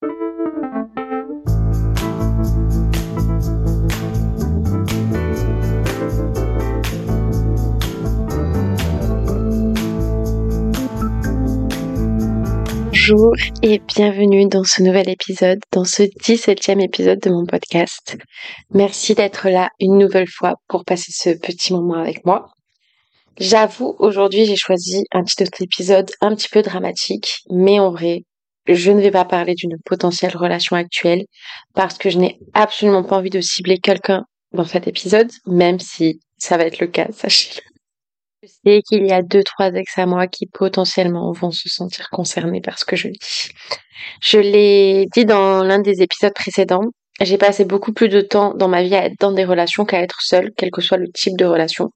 Bonjour et bienvenue dans ce nouvel épisode, dans ce 17e épisode de mon podcast. Merci d'être là une nouvelle fois pour passer ce petit moment avec moi. J'avoue, aujourd'hui j'ai choisi un petit épisode un petit peu dramatique, mais en vrai, je ne vais pas parler d'une potentielle relation actuelle parce que je n'ai absolument pas envie de cibler quelqu'un dans cet épisode, même si ça va être le cas, sachez-le. Je sais qu'il y a deux, trois ex à moi qui potentiellement vont se sentir concernés par ce que je dis. Je l'ai dit dans l'un des épisodes précédents. J'ai passé beaucoup plus de temps dans ma vie à être dans des relations qu'à être seule, quel que soit le type de relation.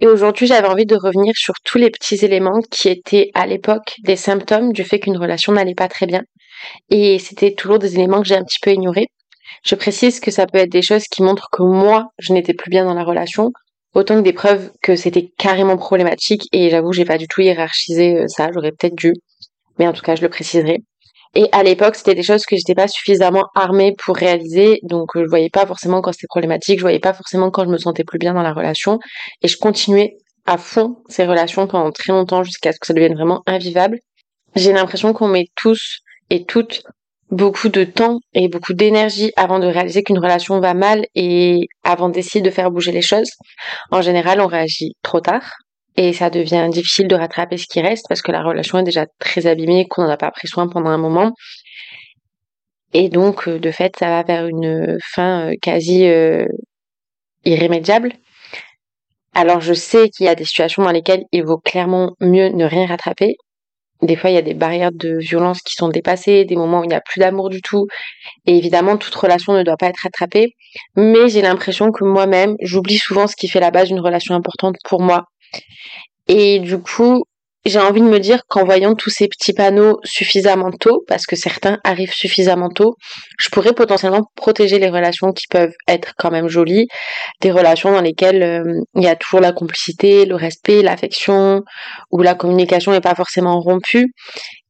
Et aujourd'hui, j'avais envie de revenir sur tous les petits éléments qui étaient à l'époque des symptômes du fait qu'une relation n'allait pas très bien. Et c'était toujours des éléments que j'ai un petit peu ignorés. Je précise que ça peut être des choses qui montrent que moi, je n'étais plus bien dans la relation, autant que des preuves que c'était carrément problématique et j'avoue j'ai pas du tout hiérarchisé euh, ça, j'aurais peut-être dû, mais en tout cas je le préciserai. Et à l'époque c'était des choses que j'étais pas suffisamment armée pour réaliser, donc euh, je voyais pas forcément quand c'était problématique, je voyais pas forcément quand je me sentais plus bien dans la relation et je continuais à fond ces relations pendant très longtemps jusqu'à ce que ça devienne vraiment invivable. J'ai l'impression qu'on met tous et toutes beaucoup de temps et beaucoup d'énergie avant de réaliser qu'une relation va mal et avant d'essayer de faire bouger les choses. En général, on réagit trop tard et ça devient difficile de rattraper ce qui reste parce que la relation est déjà très abîmée, qu'on n'en a pas pris soin pendant un moment. Et donc, euh, de fait, ça va vers une fin euh, quasi euh, irrémédiable. Alors, je sais qu'il y a des situations dans lesquelles il vaut clairement mieux ne rien rattraper, des fois, il y a des barrières de violence qui sont dépassées, des moments où il n'y a plus d'amour du tout. Et évidemment, toute relation ne doit pas être attrapée. Mais j'ai l'impression que moi-même, j'oublie souvent ce qui fait la base d'une relation importante pour moi. Et du coup, j'ai envie de me dire qu'en voyant tous ces petits panneaux suffisamment tôt, parce que certains arrivent suffisamment tôt, je pourrais potentiellement protéger les relations qui peuvent être quand même jolies, des relations dans lesquelles euh, il y a toujours la complicité, le respect, l'affection, où la communication n'est pas forcément rompue.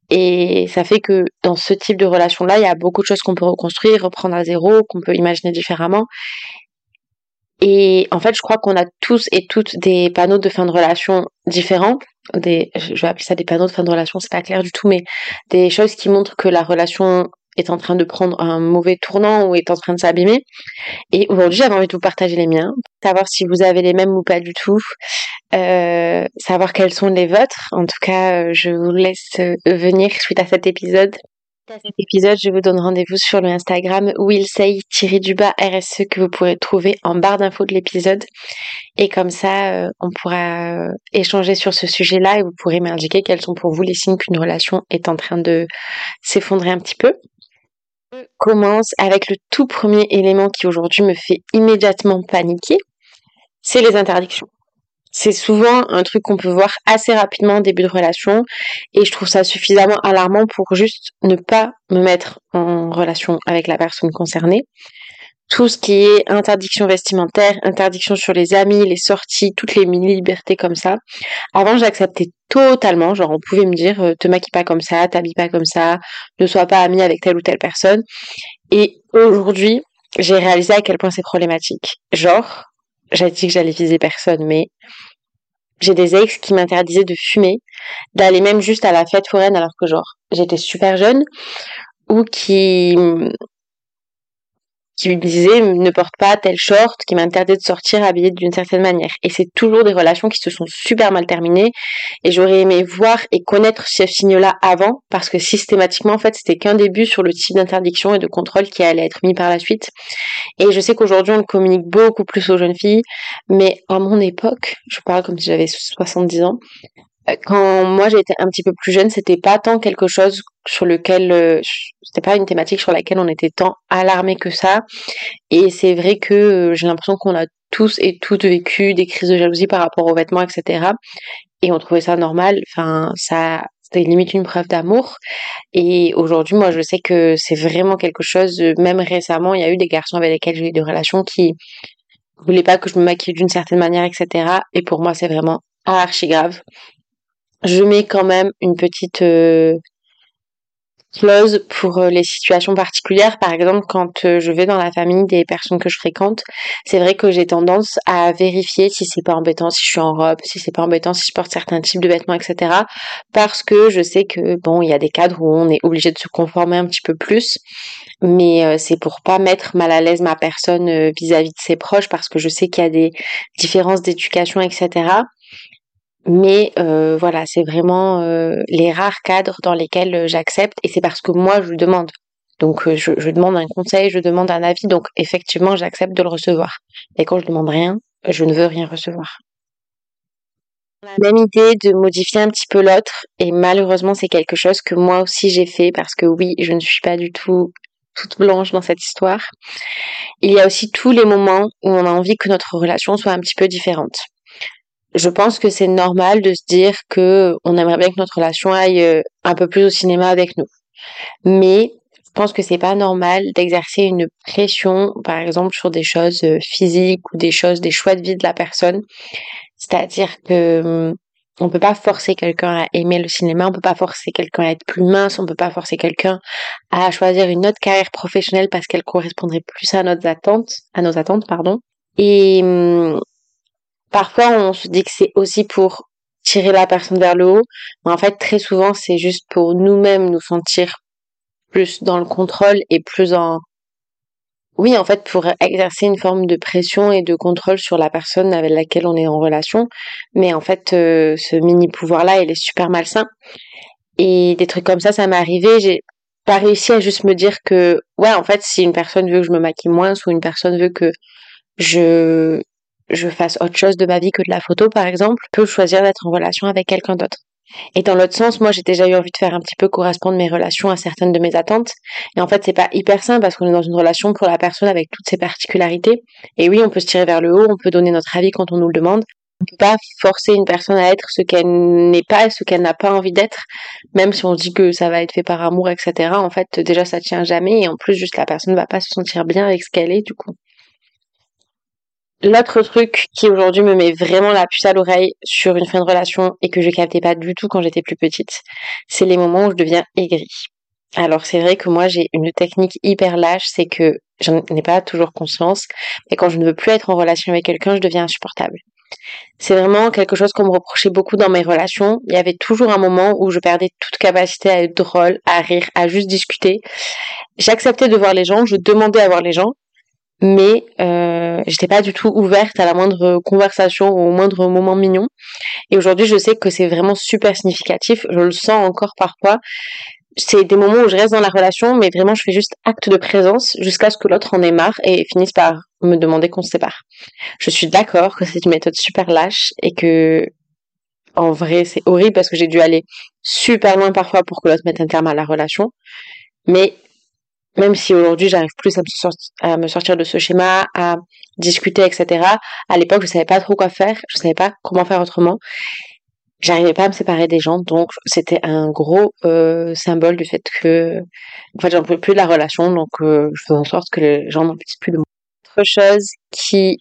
Et ça fait que dans ce type de relation-là, il y a beaucoup de choses qu'on peut reconstruire, reprendre à zéro, qu'on peut imaginer différemment. Et en fait, je crois qu'on a tous et toutes des panneaux de fin de relation différents. Des, je vais appeler ça des panneaux de fin de relation, c'est pas clair du tout, mais des choses qui montrent que la relation est en train de prendre un mauvais tournant ou est en train de s'abîmer. Et aujourd'hui, j'avais envie de vous partager les miens, savoir si vous avez les mêmes ou pas du tout, euh, savoir quels sont les vôtres. En tout cas, euh, je vous laisse venir suite à cet épisode à cet épisode, je vous donne rendez-vous sur le Instagram willsay-du-bas RSE que vous pourrez trouver en barre d'infos de l'épisode. Et comme ça, euh, on pourra euh, échanger sur ce sujet-là et vous pourrez m'indiquer quels sont pour vous les signes qu'une relation est en train de s'effondrer un petit peu. Je commence avec le tout premier élément qui aujourd'hui me fait immédiatement paniquer, c'est les interdictions. C'est souvent un truc qu'on peut voir assez rapidement au début de relation et je trouve ça suffisamment alarmant pour juste ne pas me mettre en relation avec la personne concernée. Tout ce qui est interdiction vestimentaire, interdiction sur les amis, les sorties, toutes les mini-libertés comme ça. Avant, j'acceptais totalement, genre on pouvait me dire euh, te maquille pas comme ça, t'habilles pas comme ça, ne sois pas ami avec telle ou telle personne. Et aujourd'hui, j'ai réalisé à quel point c'est problématique. Genre, j'avais dit que j'allais viser personne, mais j'ai des ex qui m'interdisaient de fumer, d'aller même juste à la fête foraine alors que genre j'étais super jeune, ou qui qui me disait ne porte pas tel short, qui m'interdit de sortir habillée d'une certaine manière. Et c'est toujours des relations qui se sont super mal terminées. Et j'aurais aimé voir et connaître ce signe-là avant, parce que systématiquement, en fait, c'était qu'un début sur le type d'interdiction et de contrôle qui allait être mis par la suite. Et je sais qu'aujourd'hui, on le communique beaucoup plus aux jeunes filles, mais à mon époque, je parle comme si j'avais 70 ans, quand moi j'étais un petit peu plus jeune, c'était pas tant quelque chose sur lequel euh, c'était pas une thématique sur laquelle on était tant alarmé que ça. Et c'est vrai que euh, j'ai l'impression qu'on a tous et toutes vécu des crises de jalousie par rapport aux vêtements, etc. Et on trouvait ça normal. Enfin, ça, c'était limite une preuve d'amour. Et aujourd'hui, moi, je sais que c'est vraiment quelque chose. Même récemment, il y a eu des garçons avec lesquels j'ai eu des relations qui voulaient pas que je me maquille d'une certaine manière, etc. Et pour moi, c'est vraiment archi grave je mets quand même une petite euh, close pour euh, les situations particulières. Par exemple, quand euh, je vais dans la famille des personnes que je fréquente, c'est vrai que j'ai tendance à vérifier si c'est pas embêtant, si je suis en robe, si c'est pas embêtant, si je porte certains types de vêtements, etc. Parce que je sais que bon, il y a des cadres où on est obligé de se conformer un petit peu plus. Mais euh, c'est pour pas mettre mal à l'aise ma personne vis-à-vis -vis de ses proches parce que je sais qu'il y a des différences d'éducation, etc. Mais euh, voilà, c'est vraiment euh, les rares cadres dans lesquels euh, j'accepte et c'est parce que moi je demande. Donc je, je, demande un conseil, je demande un avis, donc effectivement j'accepte de le recevoir. Et quand je demande rien, je ne veux rien recevoir. La même idée de modifier un petit peu l'autre et malheureusement c'est quelque chose que moi aussi j'ai fait parce que oui, je ne suis pas du tout toute blanche dans cette histoire. Il y a aussi tous les moments où on a envie que notre relation soit un petit peu différente je pense que c'est normal de se dire que on aimerait bien que notre relation aille euh, un peu plus au cinéma avec nous. Mais je pense que c'est pas normal d'exercer une pression, par exemple, sur des choses euh, physiques ou des choses, des choix de vie de la personne. C'est-à-dire que hum, on peut pas forcer quelqu'un à aimer le cinéma, on peut pas forcer quelqu'un à être plus mince, on peut pas forcer quelqu'un à choisir une autre carrière professionnelle parce qu'elle correspondrait plus à nos attentes, à nos attentes, pardon. Et hum, Parfois, on se dit que c'est aussi pour tirer la personne vers le haut, mais en fait, très souvent, c'est juste pour nous-mêmes nous sentir plus dans le contrôle et plus en... Oui, en fait, pour exercer une forme de pression et de contrôle sur la personne avec laquelle on est en relation. Mais en fait, euh, ce mini-pouvoir-là, il est super malsain. Et des trucs comme ça, ça m'est arrivé. J'ai pas réussi à juste me dire que, ouais, en fait, si une personne veut que je me maquille moins, ou une personne veut que je je fasse autre chose de ma vie que de la photo, par exemple, je peux choisir d'être en relation avec quelqu'un d'autre. Et dans l'autre sens, moi, j'ai déjà eu envie de faire un petit peu correspondre mes relations à certaines de mes attentes. Et en fait, c'est pas hyper simple parce qu'on est dans une relation pour la personne avec toutes ses particularités. Et oui, on peut se tirer vers le haut, on peut donner notre avis quand on nous le demande. On peut pas forcer une personne à être ce qu'elle n'est pas et ce qu'elle n'a pas envie d'être, même si on dit que ça va être fait par amour, etc. En fait, déjà, ça tient jamais et en plus, juste la personne va pas se sentir bien avec ce qu'elle est, du coup. L'autre truc qui aujourd'hui me met vraiment la puce à l'oreille sur une fin de relation et que je captais pas du tout quand j'étais plus petite, c'est les moments où je deviens aigrie. Alors c'est vrai que moi j'ai une technique hyper lâche, c'est que j'en ai pas toujours conscience, et quand je ne veux plus être en relation avec quelqu'un, je deviens insupportable. C'est vraiment quelque chose qu'on me reprochait beaucoup dans mes relations. Il y avait toujours un moment où je perdais toute capacité à être drôle, à rire, à juste discuter. J'acceptais de voir les gens, je demandais à voir les gens, mais euh, j'étais pas du tout ouverte à la moindre conversation ou au moindre moment mignon. Et aujourd'hui, je sais que c'est vraiment super significatif. Je le sens encore parfois. C'est des moments où je reste dans la relation, mais vraiment, je fais juste acte de présence jusqu'à ce que l'autre en ait marre et finisse par me demander qu'on se sépare. Je suis d'accord que c'est une méthode super lâche et que, en vrai, c'est horrible parce que j'ai dû aller super loin parfois pour que l'autre mette un terme à la relation. Mais même si aujourd'hui j'arrive plus à me, sortir, de ce schéma, à discuter, etc. À l'époque, je savais pas trop quoi faire, je savais pas comment faire autrement. J'arrivais pas à me séparer des gens, donc c'était un gros euh, symbole du fait que, en fait, j'en pouvais plus de la relation, donc euh, je fais en sorte que les gens n'en puissent plus de moi. Autre chose qui,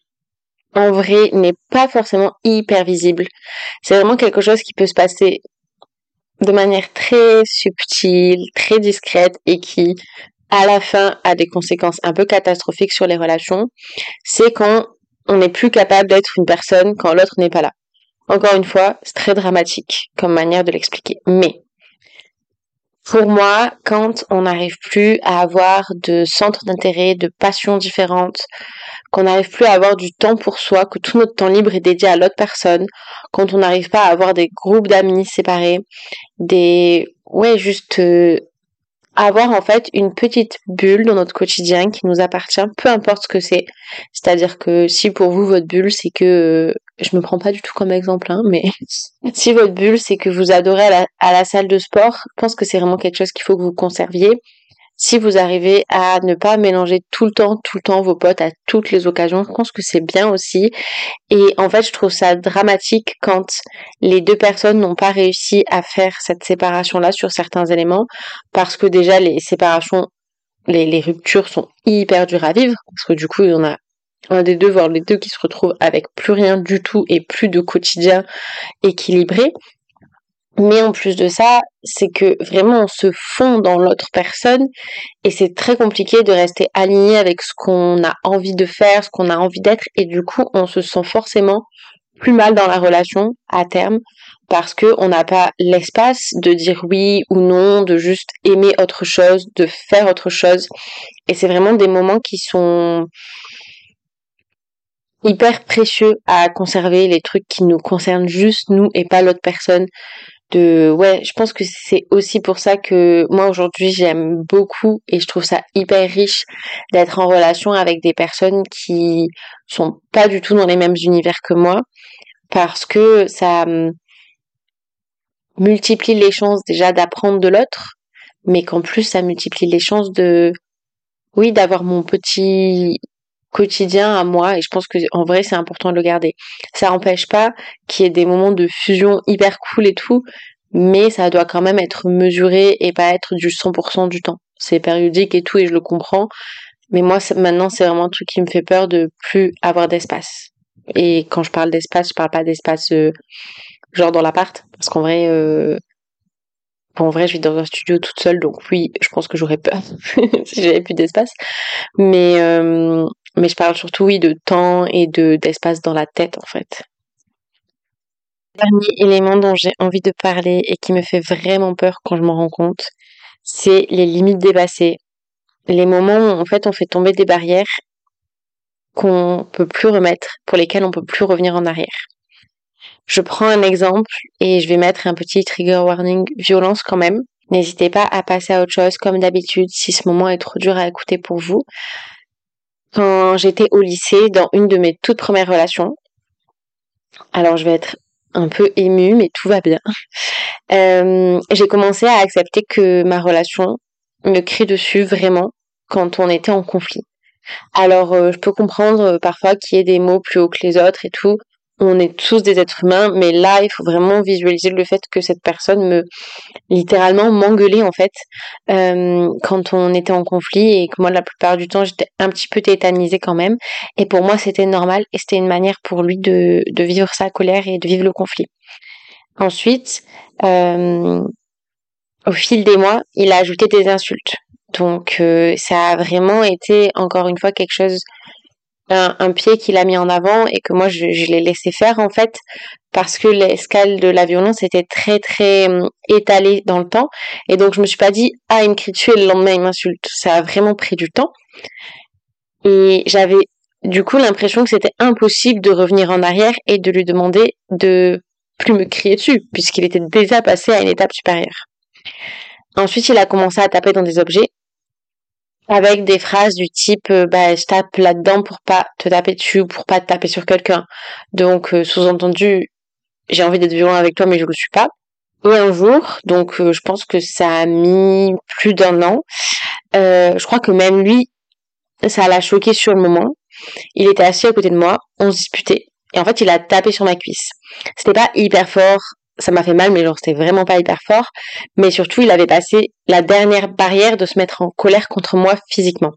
en vrai, n'est pas forcément hyper visible, c'est vraiment quelque chose qui peut se passer de manière très subtile, très discrète et qui à la fin a des conséquences un peu catastrophiques sur les relations, c'est quand on n'est plus capable d'être une personne quand l'autre n'est pas là. Encore une fois, c'est très dramatique comme manière de l'expliquer. Mais pour moi, quand on n'arrive plus à avoir de centres d'intérêt, de passions différentes, qu'on n'arrive plus à avoir du temps pour soi, que tout notre temps libre est dédié à l'autre personne, quand on n'arrive pas à avoir des groupes d'amis séparés, des ouais juste euh, avoir en fait une petite bulle dans notre quotidien qui nous appartient, peu importe ce que c'est. C'est-à-dire que si pour vous votre bulle c'est que euh, je me prends pas du tout comme exemple, hein, mais si votre bulle c'est que vous adorez à la salle de sport, je pense que c'est vraiment quelque chose qu'il faut que vous conserviez si vous arrivez à ne pas mélanger tout le temps, tout le temps vos potes à toutes les occasions, je pense que c'est bien aussi. Et en fait, je trouve ça dramatique quand les deux personnes n'ont pas réussi à faire cette séparation-là sur certains éléments, parce que déjà les séparations, les, ruptures sont hyper dures à vivre, parce que du coup, il y en a un des deux, voire les deux qui se retrouvent avec plus rien du tout et plus de quotidien équilibré. Mais en plus de ça, c'est que vraiment on se fond dans l'autre personne et c'est très compliqué de rester aligné avec ce qu'on a envie de faire, ce qu'on a envie d'être et du coup on se sent forcément plus mal dans la relation à terme parce que on n'a pas l'espace de dire oui ou non, de juste aimer autre chose, de faire autre chose. Et c'est vraiment des moments qui sont hyper précieux à conserver les trucs qui nous concernent juste nous et pas l'autre personne de ouais je pense que c'est aussi pour ça que moi aujourd'hui j'aime beaucoup et je trouve ça hyper riche d'être en relation avec des personnes qui sont pas du tout dans les mêmes univers que moi parce que ça multiplie les chances déjà d'apprendre de l'autre mais qu'en plus ça multiplie les chances de oui d'avoir mon petit quotidien à moi et je pense que en vrai c'est important de le garder. Ça n'empêche pas qu'il y ait des moments de fusion hyper cool et tout, mais ça doit quand même être mesuré et pas être du 100% du temps. C'est périodique et tout et je le comprends, mais moi maintenant c'est vraiment un truc qui me fait peur de plus avoir d'espace. Et quand je parle d'espace, je parle pas d'espace euh, genre dans l'appart parce qu'en vrai euh, en vrai, je vis dans un studio toute seule, donc oui, je pense que j'aurais peur si j'avais plus d'espace. Mais euh, mais je parle surtout oui de temps et de d'espace dans la tête en fait. Dernier élément dont j'ai envie de parler et qui me fait vraiment peur quand je m'en rends compte, c'est les limites dépassées. Les moments où en fait on fait tomber des barrières qu'on peut plus remettre, pour lesquelles on peut plus revenir en arrière. Je prends un exemple et je vais mettre un petit trigger warning violence quand même. N'hésitez pas à passer à autre chose comme d'habitude si ce moment est trop dur à écouter pour vous quand j'étais au lycée, dans une de mes toutes premières relations. Alors je vais être un peu émue, mais tout va bien. Euh, j'ai commencé à accepter que ma relation me crie dessus vraiment quand on était en conflit. Alors euh, je peux comprendre euh, parfois qu'il y ait des mots plus hauts que les autres et tout, on est tous des êtres humains, mais là, il faut vraiment visualiser le fait que cette personne me littéralement m'engueulait en fait euh, quand on était en conflit et que moi, la plupart du temps, j'étais un petit peu tétanisée quand même. Et pour moi, c'était normal et c'était une manière pour lui de, vivre sa colère et de vivre le conflit. Ensuite, euh, au fil des mois, il a ajouté des insultes. Donc, euh, ça a vraiment été encore une fois quelque chose un, pied qu'il a mis en avant et que moi je, l'ai laissé faire en fait parce que l'escale de la violence était très très hum, étalée dans le temps. Et donc je me suis pas dit ah il me crie dessus et le lendemain il m'insulte ça a vraiment pris du temps. Et j'avais du coup l'impression que c'était impossible de revenir en arrière et de lui demander de plus me crier dessus puisqu'il était déjà passé à une étape supérieure. Ensuite il a commencé à taper dans des objets avec des phrases du type euh, bah je tape là-dedans pour pas te taper dessus ou pour pas te taper sur quelqu'un. Donc euh, sous-entendu j'ai envie d'être violent avec toi mais je le suis pas. Et un jour, donc euh, je pense que ça a mis plus d'un an. je crois que même lui, ça l'a choqué sur le moment. Il était assis à côté de moi, on se disputait. Et en fait, il a tapé sur ma cuisse. C'était pas hyper fort, ça m'a fait mal, mais genre c'était vraiment pas hyper fort. Mais surtout, il avait passé la dernière barrière de se mettre en colère contre moi physiquement.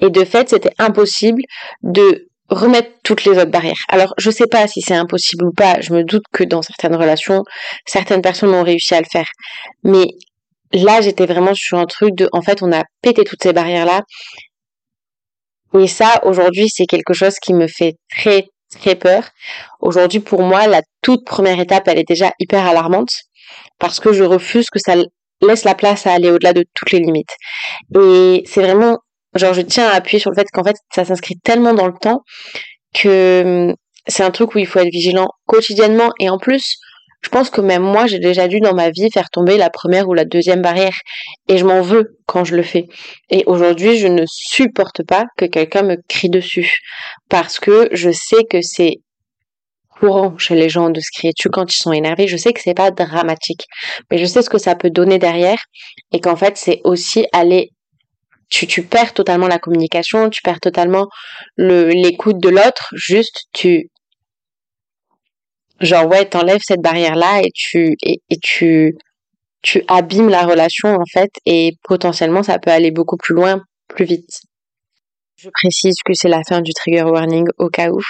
Et de fait, c'était impossible de remettre toutes les autres barrières. Alors, je sais pas si c'est impossible ou pas. Je me doute que dans certaines relations, certaines personnes ont réussi à le faire. Mais là, j'étais vraiment sur un truc de, en fait, on a pété toutes ces barrières-là. Et ça, aujourd'hui, c'est quelque chose qui me fait très peur. Aujourd'hui, pour moi, la toute première étape, elle est déjà hyper alarmante parce que je refuse que ça laisse la place à aller au-delà de toutes les limites. Et c'est vraiment, genre, je tiens à appuyer sur le fait qu'en fait, ça s'inscrit tellement dans le temps que hum, c'est un truc où il faut être vigilant quotidiennement et en plus, je pense que même moi, j'ai déjà dû dans ma vie faire tomber la première ou la deuxième barrière. Et je m'en veux quand je le fais. Et aujourd'hui, je ne supporte pas que quelqu'un me crie dessus. Parce que je sais que c'est courant chez les gens de se crier dessus quand ils sont énervés. Je sais que c'est pas dramatique. Mais je sais ce que ça peut donner derrière. Et qu'en fait, c'est aussi aller tu, tu perds totalement la communication, tu perds totalement le l'écoute de l'autre, juste tu genre ouais t'enlèves cette barrière là et tu et, tu tu abîmes la relation en fait et potentiellement ça peut aller beaucoup plus loin plus vite Je précise que c'est la fin du trigger warning au cas où.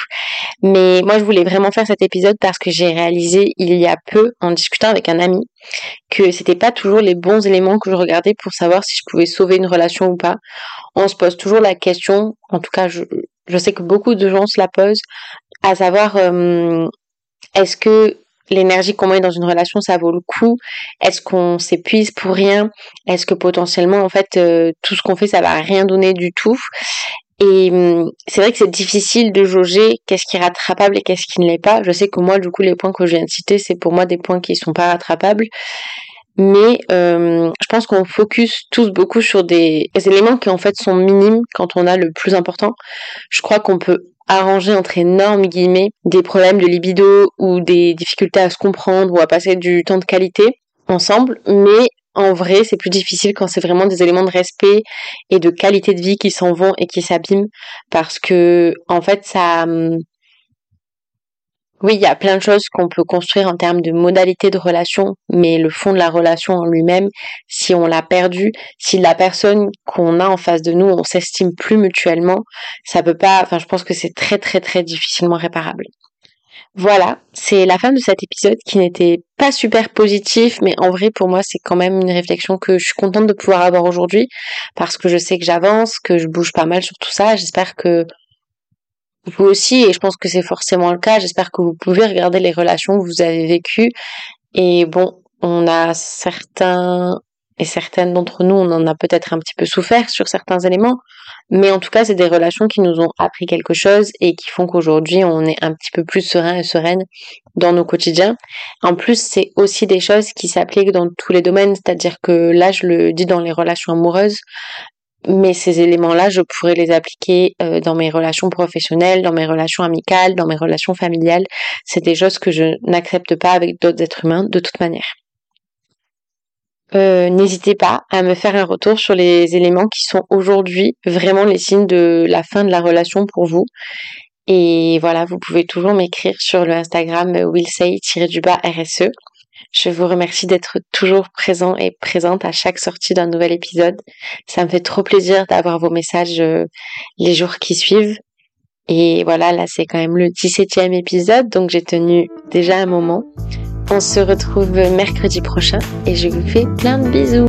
Mais moi, je voulais vraiment faire cet épisode parce que j'ai réalisé il y a peu, en discutant avec un ami, que c'était pas toujours les bons éléments que je regardais pour savoir si je pouvais sauver une relation ou pas. On se pose toujours la question, en tout cas, je, je sais que beaucoup de gens se la posent, à savoir, euh, est-ce que l'énergie qu'on met dans une relation, ça vaut le coup? Est-ce qu'on s'épuise pour rien? Est-ce que potentiellement, en fait, euh, tout ce qu'on fait, ça va rien donner du tout? Et hum, c'est vrai que c'est difficile de jauger qu'est-ce qui est rattrapable et qu'est-ce qui ne l'est pas. Je sais que moi, du coup, les points que je viens de citer, c'est pour moi des points qui sont pas rattrapables. Mais euh, je pense qu'on focus tous beaucoup sur des éléments qui en fait sont minimes quand on a le plus important. Je crois qu'on peut arranger entre énormes guillemets des problèmes de libido ou des difficultés à se comprendre ou à passer du temps de qualité ensemble, mais en vrai, c'est plus difficile quand c'est vraiment des éléments de respect et de qualité de vie qui s'en vont et qui s'abîment. Parce que en fait ça hum, oui, il y a plein de choses qu'on peut construire en termes de modalités de relation, mais le fond de la relation en lui-même, si on l'a perdu, si la personne qu'on a en face de nous, on s'estime plus mutuellement, ça peut pas, enfin, je pense que c'est très, très, très difficilement réparable. Voilà, c'est la fin de cet épisode qui n'était pas super positif, mais en vrai pour moi c'est quand même une réflexion que je suis contente de pouvoir avoir aujourd'hui parce que je sais que j'avance, que je bouge pas mal sur tout ça. J'espère que vous aussi, et je pense que c'est forcément le cas, j'espère que vous pouvez regarder les relations que vous avez vécues. Et bon, on a certains et certaines d'entre nous, on en a peut-être un petit peu souffert sur certains éléments, mais en tout cas, c'est des relations qui nous ont appris quelque chose et qui font qu'aujourd'hui, on est un petit peu plus serein et sereine dans nos quotidiens. En plus, c'est aussi des choses qui s'appliquent dans tous les domaines, c'est-à-dire que là, je le dis dans les relations amoureuses, mais ces éléments-là, je pourrais les appliquer euh, dans mes relations professionnelles, dans mes relations amicales, dans mes relations familiales. C'est des choses que je n'accepte pas avec d'autres êtres humains de toute manière. Euh, n'hésitez pas à me faire un retour sur les éléments qui sont aujourd'hui vraiment les signes de la fin de la relation pour vous. Et voilà, vous pouvez toujours m'écrire sur le Instagram willsay-RSE. Je vous remercie d'être toujours présent et présente à chaque sortie d'un nouvel épisode. Ça me fait trop plaisir d'avoir vos messages euh, les jours qui suivent. Et voilà, là c'est quand même le 17e épisode, donc j'ai tenu déjà un moment. On se retrouve mercredi prochain et je vous fais plein de bisous.